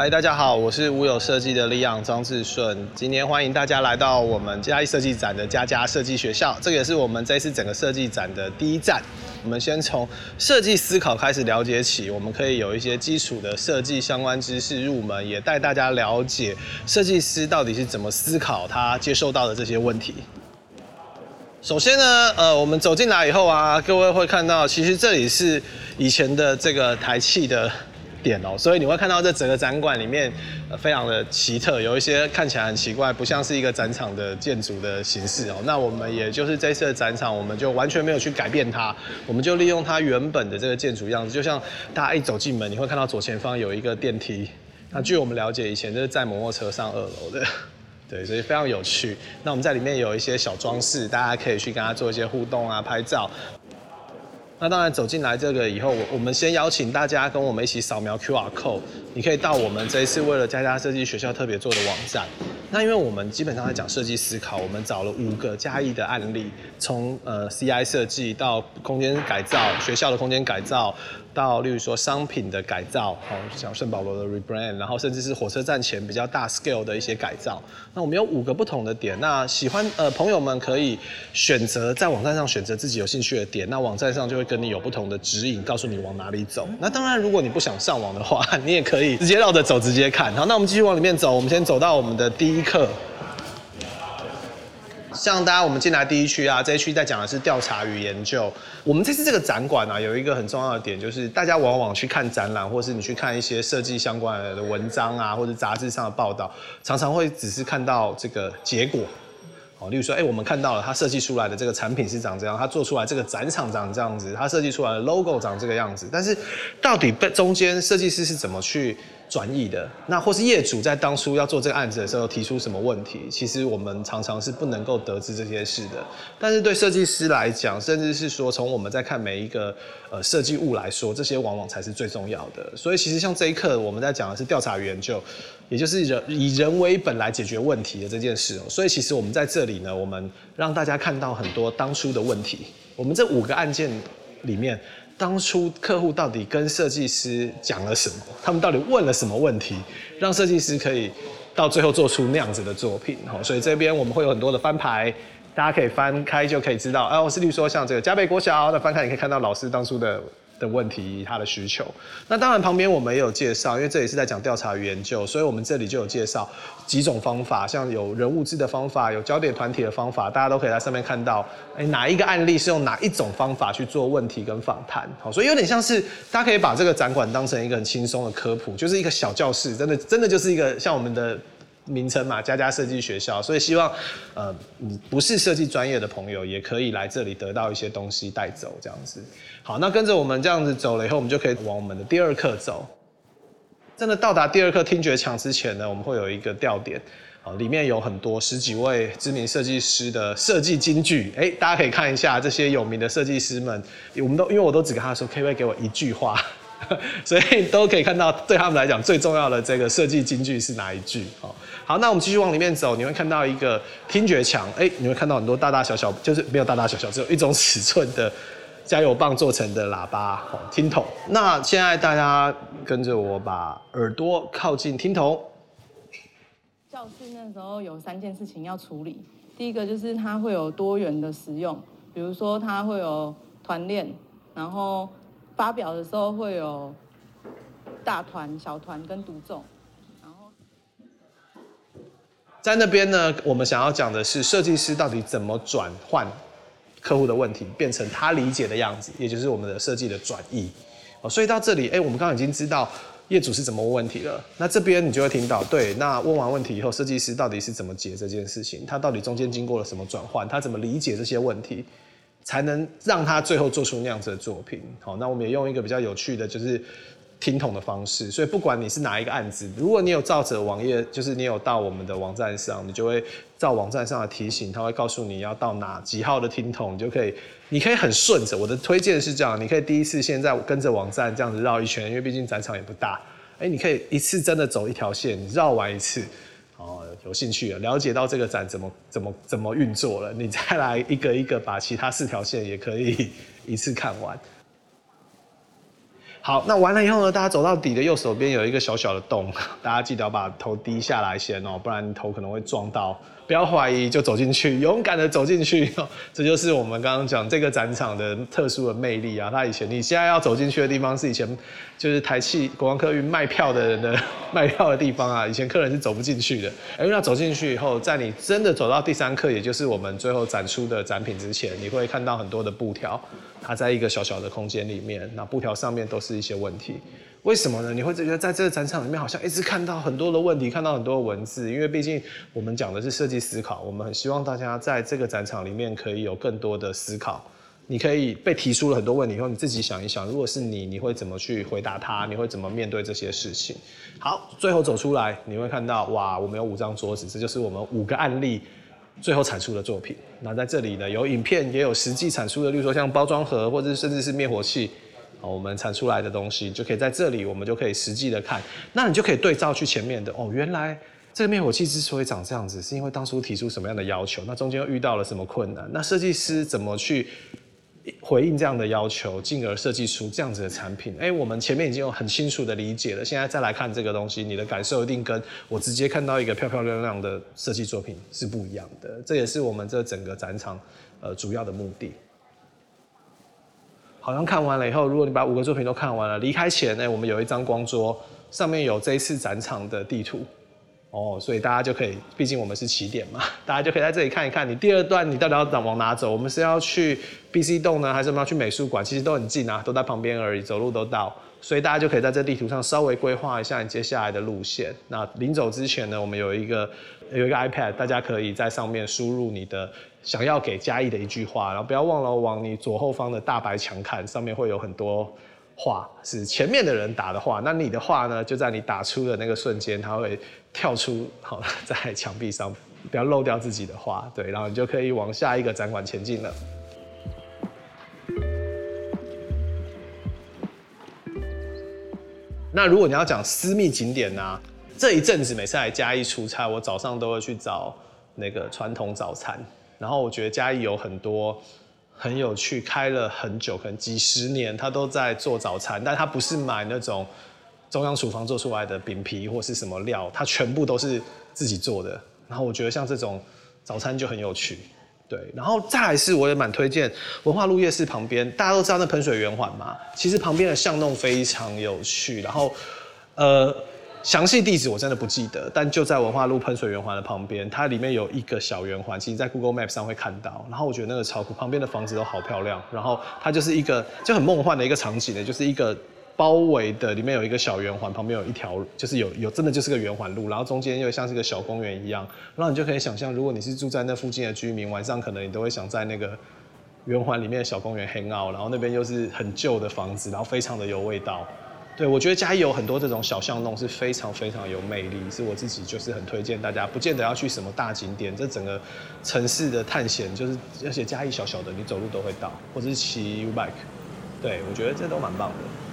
嗨，大家好，我是无有设计的李昂张志顺。今天欢迎大家来到我们嘉义设计展的嘉嘉设计学校，这个也是我们这次整个设计展的第一站。我们先从设计思考开始了解起，我们可以有一些基础的设计相关知识入门，也带大家了解设计师到底是怎么思考他接受到的这些问题。首先呢，呃，我们走进来以后啊，各位会看到，其实这里是以前的这个台气的。点哦，所以你会看到这整个展馆里面非常的奇特，有一些看起来很奇怪，不像是一个展场的建筑的形式哦。那我们也就是这次的展场，我们就完全没有去改变它，我们就利用它原本的这个建筑样子，就像大家一走进门，你会看到左前方有一个电梯。那据我们了解，以前就是在摩托车上二楼的，对，所以非常有趣。那我们在里面有一些小装饰，大家可以去跟它做一些互动啊，拍照。那当然走进来这个以后，我我们先邀请大家跟我们一起扫描 QR code，你可以到我们这一次为了佳佳设计学校特别做的网站。那因为我们基本上在讲设计思考，我们找了五个嘉义的案例，从呃 CI 设计到空间改造，学校的空间改造。到例如说商品的改造，好像圣保罗的 rebrand，然后甚至是火车站前比较大 scale 的一些改造。那我们有五个不同的点，那喜欢呃朋友们可以选择在网站上选择自己有兴趣的点，那网站上就会跟你有不同的指引，告诉你往哪里走。那当然，如果你不想上网的话，你也可以直接绕着走，直接看。好，那我们继续往里面走，我们先走到我们的第一课。像大家我们进来第一区啊，这一区在讲的是调查与研究。我们这次这个展馆啊，有一个很重要的点，就是大家往往去看展览，或是你去看一些设计相关的文章啊，或者杂志上的报道，常常会只是看到这个结果。哦，例如说，哎，我们看到了他设计出来的这个产品是长这样，他做出来这个展场长这样子，他设计出来的 logo 长这个样子，但是到底被中间设计师是怎么去？转移的那或是业主在当初要做这个案子的时候提出什么问题，其实我们常常是不能够得知这些事的。但是对设计师来讲，甚至是说从我们在看每一个呃设计物来说，这些往往才是最重要的。所以其实像这一刻我们在讲的是调查研究，也就是人以人为本来解决问题的这件事。所以其实我们在这里呢，我们让大家看到很多当初的问题。我们这五个案件里面。当初客户到底跟设计师讲了什么？他们到底问了什么问题，让设计师可以到最后做出那样子的作品？好，所以这边我们会有很多的翻牌，大家可以翻开就可以知道。哎，我是例如说像这个加倍国小，那翻开你可以看到老师当初的。的问题，他的需求。那当然，旁边我们也有介绍，因为这里是在讲调查与研究，所以我们这里就有介绍几种方法，像有人物志的方法，有焦点团体的方法，大家都可以在上面看到，哎，哪一个案例是用哪一种方法去做问题跟访谈。好，所以有点像是大家可以把这个展馆当成一个很轻松的科普，就是一个小教室，真的真的就是一个像我们的。名称嘛，家家设计学校，所以希望，呃，不是设计专业的朋友，也可以来这里得到一些东西带走，这样子。好，那跟着我们这样子走了以后，我们就可以往我们的第二课走。真的到达第二课听觉墙之前呢，我们会有一个吊点，好，里面有很多十几位知名设计师的设计金句，哎，大家可以看一下这些有名的设计师们，我们都因为我都只跟他说，可以不可以给我一句话？所以都可以看到，对他们来讲最重要的这个设计金句是哪一句？好，好，那我们继续往里面走，你会看到一个听觉墙，哎，你会看到很多大大小小，就是没有大大小小，只有一种尺寸的加油棒做成的喇叭，哦，听筒。那现在大家跟着我把耳朵靠近听筒。教室那时候有三件事情要处理，第一个就是它会有多元的使用，比如说它会有团练，然后。发表的时候会有大团、小团跟独奏，然后在那边呢，我们想要讲的是设计师到底怎么转换客户的问题，变成他理解的样子，也就是我们的设计的转移。哦，所以到这里，哎，我们刚刚已经知道业主是怎么问问题了。那这边你就会听到，对，那问完问题以后，设计师到底是怎么解这件事情？他到底中间经过了什么转换？他怎么理解这些问题？才能让他最后做出那样子的作品。好，那我们也用一个比较有趣的，就是听筒的方式。所以不管你是哪一个案子，如果你有照着网页，就是你有到我们的网站上，你就会照网站上的提醒，他会告诉你要到哪几号的听筒，你就可以，你可以很顺着。我的推荐是这样，你可以第一次现在跟着网站这样子绕一圈，因为毕竟展场也不大。哎，你可以一次真的走一条线，你绕完一次。有兴趣了，了解到这个展怎么怎么怎么运作了，你再来一个一个把其他四条线也可以 一次看完。好，那完了以后呢，大家走到底的右手边有一个小小的洞，大家记得要把头低下来先哦，不然头可能会撞到。不要怀疑，就走进去，勇敢的走进去。这就是我们刚刚讲这个展场的特殊的魅力啊！它以前你现在要走进去的地方是以前就是台气国光客运卖票的人的 卖票的地方啊，以前客人是走不进去的。因为要走进去以后，在你真的走到第三课，也就是我们最后展出的展品之前，你会看到很多的布条，它在一个小小的空间里面，那布条上面都是是一些问题。为什么呢？你会觉得在这个展场里面好像一直看到很多的问题，看到很多的文字，因为毕竟我们讲的是设计思考，我们很希望大家在这个展场里面可以有更多的思考。你可以被提出了很多问题以后，你自己想一想，如果是你，你会怎么去回答他？你会怎么面对这些事情？好，最后走出来，你会看到哇，我们有五张桌子，这就是我们五个案例最后产出的作品。那在这里呢，有影片，也有实际产出的，例如说像包装盒，或者甚至是灭火器。哦，我们产出来的东西就可以在这里，我们就可以实际的看，那你就可以对照去前面的哦，原来这个灭火器之所以长这样子，是因为当初提出什么样的要求，那中间又遇到了什么困难，那设计师怎么去回应这样的要求，进而设计出这样子的产品？哎，我们前面已经有很清楚的理解了，现在再来看这个东西，你的感受一定跟我直接看到一个漂漂亮亮的设计作品是不一样的。这也是我们这整个展场呃主要的目的。好像看完了以后，如果你把五个作品都看完了，离开前呢，我们有一张光桌，上面有这一次展场的地图，哦，所以大家就可以，毕竟我们是起点嘛，大家就可以在这里看一看，你第二段你到底要往哪走？我们是要去 B C 栋呢，还是我们要去美术馆？其实都很近啊，都在旁边而已，走路都到。所以大家就可以在这地图上稍微规划一下你接下来的路线。那临走之前呢，我们有一个有一个 iPad，大家可以在上面输入你的想要给嘉义的一句话，然后不要忘了往你左后方的大白墙看，上面会有很多话是前面的人打的话。那你的话呢，就在你打出的那个瞬间，它会跳出好在墙壁上，不要漏掉自己的话。对，然后你就可以往下一个展馆前进了。那如果你要讲私密景点呢？这一阵子每次来嘉义出差，我早上都会去找那个传统早餐。然后我觉得嘉义有很多很有趣，开了很久，可能几十年，他都在做早餐，但他不是买那种中央厨房做出来的饼皮或是什么料，他全部都是自己做的。然后我觉得像这种早餐就很有趣。对，然后再来是，我也蛮推荐文化路夜市旁边，大家都知道那喷水圆环嘛，其实旁边的巷弄非常有趣。然后，呃，详细地址我真的不记得，但就在文化路喷水圆环的旁边，它里面有一个小圆环，其实在 Google Map 上会看到。然后我觉得那个超酷，旁边的房子都好漂亮，然后它就是一个就很梦幻的一个场景呢，就是一个。包围的里面有一个小圆环，旁边有一条，就是有有真的就是个圆环路，然后中间又像是个小公园一样，然后你就可以想象，如果你是住在那附近的居民，晚上可能你都会想在那个圆环里面的小公园 hang out，然后那边又是很旧的房子，然后非常的有味道。对我觉得嘉义有很多这种小巷弄是非常非常有魅力，是我自己就是很推荐大家，不见得要去什么大景点，这整个城市的探险就是，而且嘉义小小的，你走路都会到，或者是骑 U bike，对我觉得这都蛮棒的。